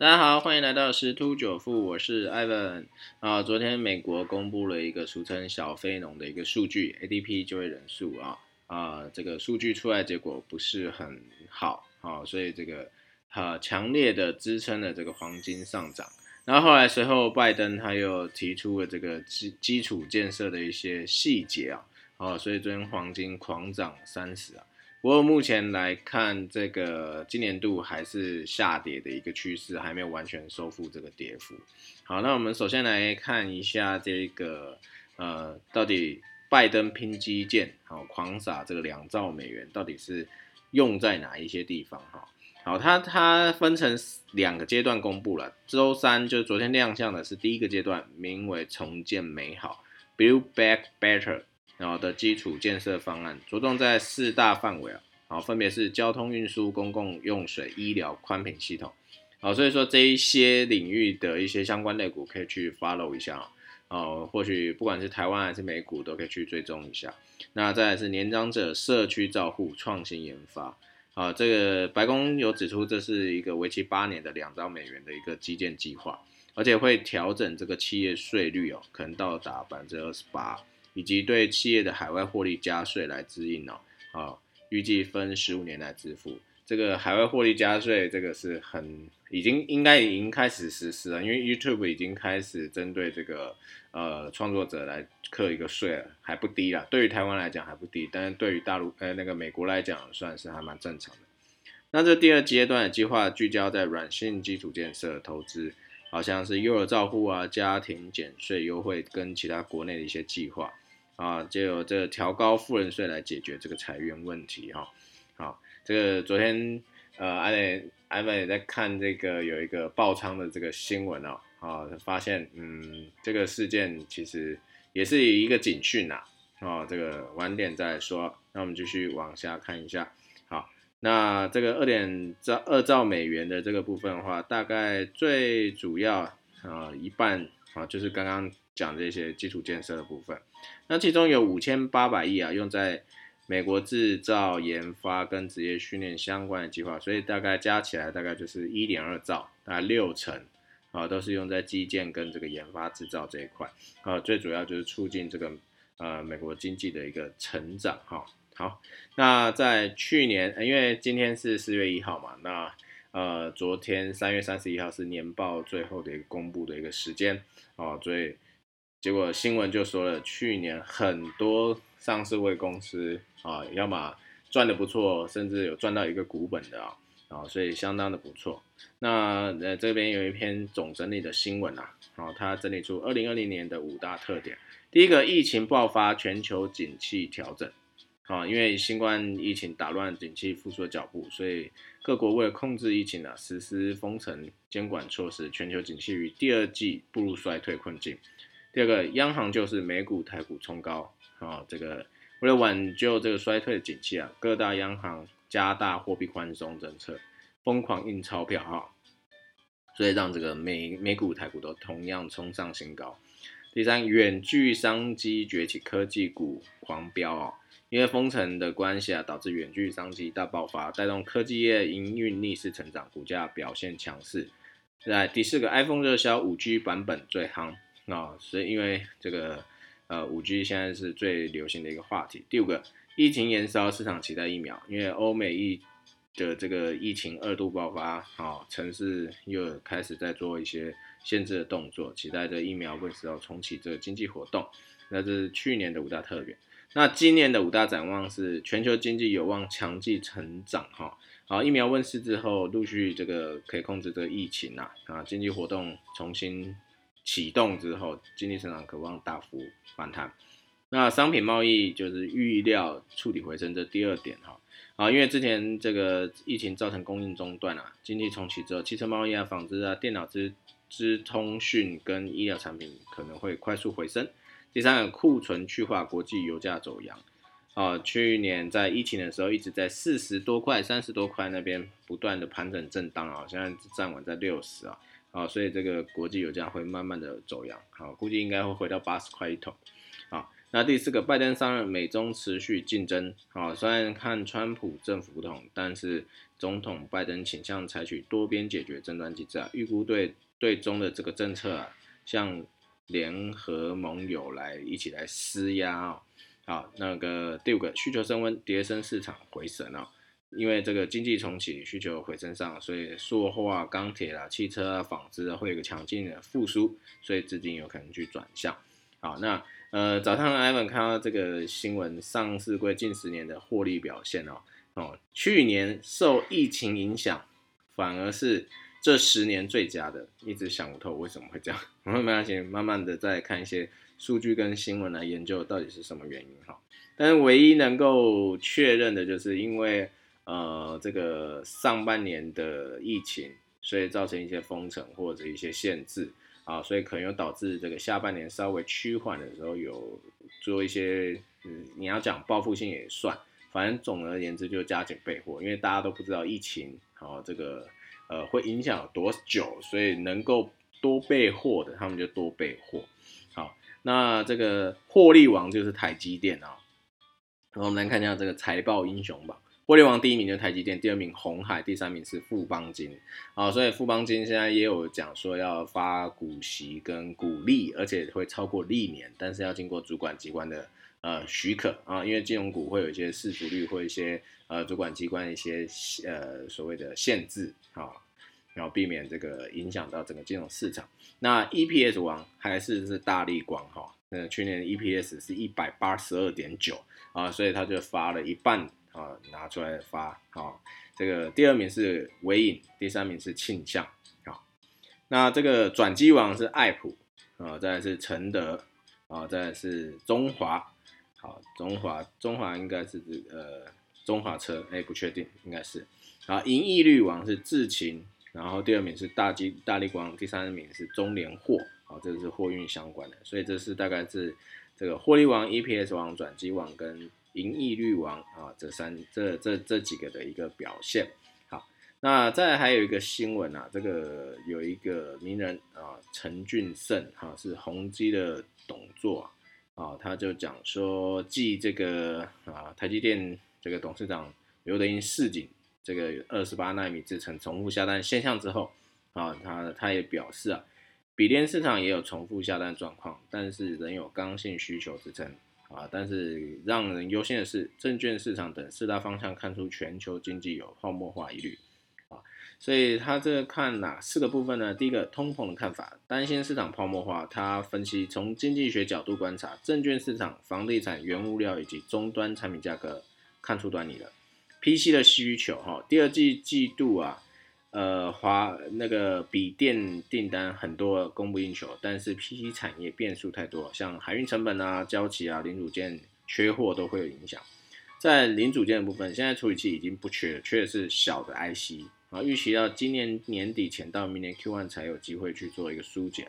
大家好，欢迎来到十突九富，我是 Ivan 啊。昨天美国公布了一个俗称小非农的一个数据，ADP 就业人数啊啊，这个数据出来结果不是很好啊，所以这个啊强烈的支撑了这个黄金上涨。然后后来随后拜登他又提出了这个基基础建设的一些细节啊，啊，所以昨天黄金狂涨三十啊。不过目前来看，这个今年度还是下跌的一个趋势，还没有完全收复这个跌幅。好，那我们首先来看一下这个，呃，到底拜登拼基建，好狂撒这个两兆美元，到底是用在哪一些地方？哈，好，它它分成两个阶段公布了。周三就是昨天亮相的是第一个阶段，名为重建美好 （Build Back Better）。然后的基础建设方案着重在四大范围啊，好，分别是交通运输、公共用水、医疗、宽频系统，好，所以说这一些领域的一些相关类股可以去 follow 一下啊，哦，或许不管是台湾还是美股都可以去追踪一下。那再来是年长者社区照护、创新研发，啊，这个白宫有指出这是一个为期八年的两兆美元的一个基建计划，而且会调整这个企业税率哦，可能到达百分之二十八。以及对企业的海外获利加税来支应哦，啊，预计分十五年来支付。这个海外获利加税，这个是很已经应该已经开始实施了，因为 YouTube 已经开始针对这个呃创作者来课一个税了，还不低啦。对于台湾来讲还不低，但是对于大陆呃那个美国来讲，算是还蛮正常的。那这第二阶段的计划聚焦在软性基础建设投资。好像是幼儿照护啊、家庭减税优惠跟其他国内的一些计划啊，就有这调高富人税来解决这个裁员问题哈。好，这个昨天呃，艾磊艾文也在看这个有一个爆仓的这个新闻哦，啊，发现嗯，这个事件其实也是一个警讯呐，啊，这个晚点再说，那我们继续往下看一下。那这个二点兆二兆美元的这个部分的话，大概最主要啊一半啊就是刚刚讲这些基础建设的部分。那其中有五千八百亿啊用在美国制造研发跟职业训练相关的计划，所以大概加起来大概就是一点二兆，大概六成啊都是用在基建跟这个研发制造这一块啊，最主要就是促进这个呃美国经济的一个成长哈。好，那在去年，因为今天是四月一号嘛，那呃，昨天三月三十一号是年报最后的一个公布的一个时间哦，所以结果新闻就说了，去年很多上市位公司啊，要么赚的不错，甚至有赚到一个股本的啊，啊，所以相当的不错。那呃这边有一篇总整理的新闻啊，好，它整理出二零二零年的五大特点，第一个，疫情爆发，全球景气调整。啊，因为新冠疫情打乱景气复苏的脚步，所以各国为了控制疫情啊，实施封城监管措施，全球景气于第二季步入衰退困境。第二个，央行就是美股、台股冲高啊，这个为了挽救这个衰退的景气啊，各大央行加大货币宽松政策，疯狂印钞票哈，所以让这个美美股、台股都同样冲上新高。第三，远距商机崛起，科技股狂飙啊。因为封城的关系啊，导致远距商机大爆发，带动科技业营运逆势成长，股价表现强势。在第四个，iPhone 热销，五 G 版本最夯啊，所以因为这个呃五 G 现在是最流行的一个话题。第五个，疫情延烧，市场期待疫苗，因为欧美疫的这个疫情二度爆发，啊，城市又开始在做一些限制的动作，期待着疫苗会时候重启这个经济活动。那这是去年的五大特点。那今年的五大展望是全球经济有望强劲成长，哈，好，疫苗问世之后，陆续这个可以控制这个疫情呐，啊，经济活动重新启动之后，经济成长渴望大幅反弹。那商品贸易就是预料触底回升，这第二点哈，啊，因为之前这个疫情造成供应中断啊，经济重启之后，汽车贸易啊、纺织啊、电脑资资通讯跟医疗产品可能会快速回升。第三个库存去化，国际油价走阳，啊，去年在疫情的时候一直在四十多块、三十多块那边不断的盘整震荡啊，现在站稳在六十啊，啊，所以这个国际油价会慢慢的走阳，好，估计应该会回到八十块一桶，啊，那第四个，拜登上任，美中持续竞争，啊，虽然看川普政府不同，但是总统拜登倾向采取多边解决争端机制啊，预估对对中的这个政策啊，像联合盟友来一起来施压哦。好，那个第五个需求升温，迭升市场回升啊。因为这个经济重启需求回升上，所以塑化、钢铁啦、汽车啊、纺织啊会有个强劲的复苏，所以资金有可能去转向。好，那呃早上 Ivan 看到这个新闻，上市柜近十年的获利表现哦，哦，去年受疫情影响，反而是这十年最佳的，一直想不透为什么会这样。我们没关系，慢慢的再看一些数据跟新闻来研究到底是什么原因哈。但是唯一能够确认的就是因为。呃，这个上半年的疫情，所以造成一些封城或者一些限制啊，所以可能又导致这个下半年稍微趋缓的时候，有做一些，嗯，你要讲报复性也算，反正总而言之就加紧备货，因为大家都不知道疫情啊，这个呃会影响多久，所以能够多备货的，他们就多备货。好，那这个获利王就是台积电啊，我们来看一下这个财报英雄榜。获利王第一名就是台积电，第二名红海，第三名是富邦金啊，所以富邦金现在也有讲说要发股息跟股利，而且会超过历年，但是要经过主管机关的呃许可啊，因为金融股会有一些市足率或一些呃主管机关一些呃所谓的限制啊，然后避免这个影响到整个金融市场。那 EPS 王还是是大力光哈，呃去年 EPS 是一百八十二点九啊，所以他就发了一半。啊，拿出来发啊，这个第二名是微影，第三名是庆向，啊，那这个转机王是爱普，啊，再是承德，啊，再是中华，好，中华中华应该是指呃中华车，哎，不确定，应该是，啊，银翼绿王是智勤，然后第二名是大基大力光，第三名是中联货，好，这个是货运相关的，所以这是大概是这个获利王、EPS 王、转机王跟。盈利率王啊，这三这这这几个的一个表现。好，那再还有一个新闻啊，这个有一个名人啊，陈俊胜哈，是宏基的董座啊，啊他就讲说，继这个啊台积电这个董事长刘德英示警这个二十八纳米制程重复下单现象之后啊，他他也表示啊，笔电市场也有重复下单状况，但是仍有刚性需求支撑。啊，但是让人忧心的是，证券市场等四大方向看出全球经济有泡沫化疑虑，所以他这看哪四个部分呢？第一个，通膨的看法，担心市场泡沫化。他分析从经济学角度观察，证券市场、房地产、原物料以及终端产品价格看出端倪了。PC 的需求，哈，第二季季度啊。呃，华那个笔电订单很多供不应求，但是 PC 产业变数太多，像海运成本啊、交期啊、零组件缺货都会有影响。在零组件的部分，现在处理器已经不缺了，缺的是小的 IC 啊，预期到今年年底前到明年 Q1 才有机会去做一个疏解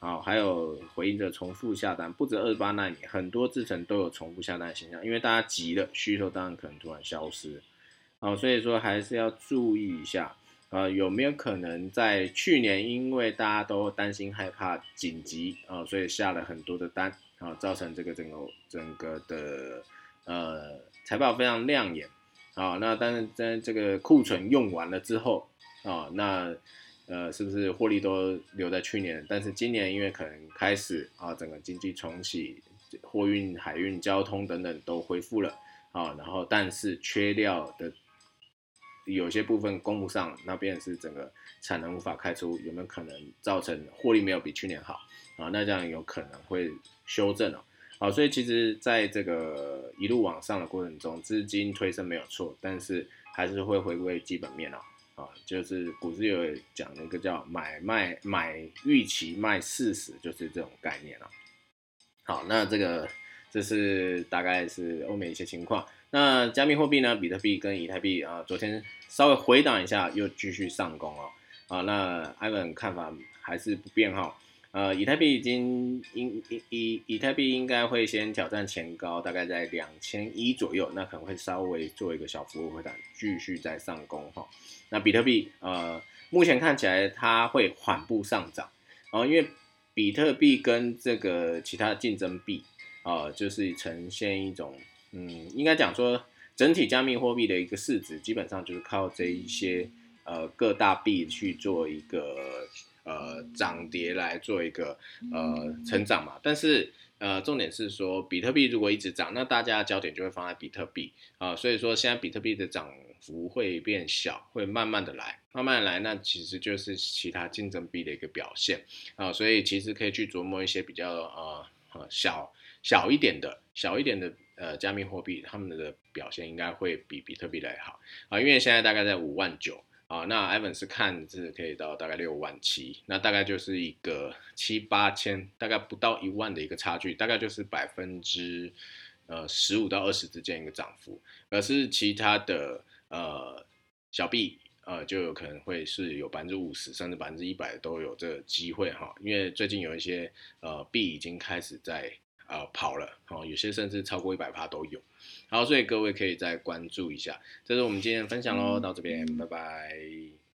啊。还有回应着重复下单，不止二十八纳米，很多制程都有重复下单现象，因为大家急了，需求当然可能突然消失啊，所以说还是要注意一下。呃，有没有可能在去年，因为大家都担心害怕紧急啊，所以下了很多的单啊，造成这个整个整个的呃财报非常亮眼啊。那但是在这个库存用完了之后啊，那呃是不是获利都留在去年？但是今年因为可能开始啊，整个经济重启，货运、海运、交通等等都恢复了啊，然后但是缺料的。有些部分供不上，那边是整个产能无法开出，有没有可能造成获利没有比去年好啊？那这样有可能会修正哦。好，所以其实在这个一路往上的过程中，资金推升没有错，但是还是会回归基本面哦。啊，就是股市有讲那个叫买卖买预期卖事实，就是这种概念了。好，那这个这是大概是欧美一些情况。那加密货币呢？比特币跟以太币啊，昨天稍微回档一下，又继续上攻哦。啊，那艾文看法还是不变哈。呃，以太币已经应以以以太币应该会先挑战前高，大概在两千一左右，那可能会稍微做一个小幅度回档，继续再上攻哈。那比特币呃，目前看起来它会缓步上涨然后，因为比特币跟这个其他竞争币啊，就是呈现一种。嗯，应该讲说，整体加密货币的一个市值基本上就是靠这一些呃各大币去做一个呃涨跌来做一个呃成长嘛。但是呃重点是说，比特币如果一直涨，那大家的焦点就会放在比特币啊。所以说现在比特币的涨幅会变小，会慢慢的来，慢慢来，那其实就是其他竞争币的一个表现啊。所以其实可以去琢磨一些比较呃呃小小一点的小一点的呃加密货币，他们的表现应该会比比特币来好啊。因为现在大概在五万九啊，那 Evan 是看是可以到大概六万七，那大概就是一个七八千，大概不到一万的一个差距，大概就是百分之呃十五到二十之间一个涨幅，而是其他的。呃，小币呃就有可能会是有百分之五十甚至百分之一百都有这个机会哈，因为最近有一些呃币已经开始在呃跑了哦，有些甚至超过一百趴都有，好，所以各位可以再关注一下，这是我们今天的分享喽，到这边拜拜。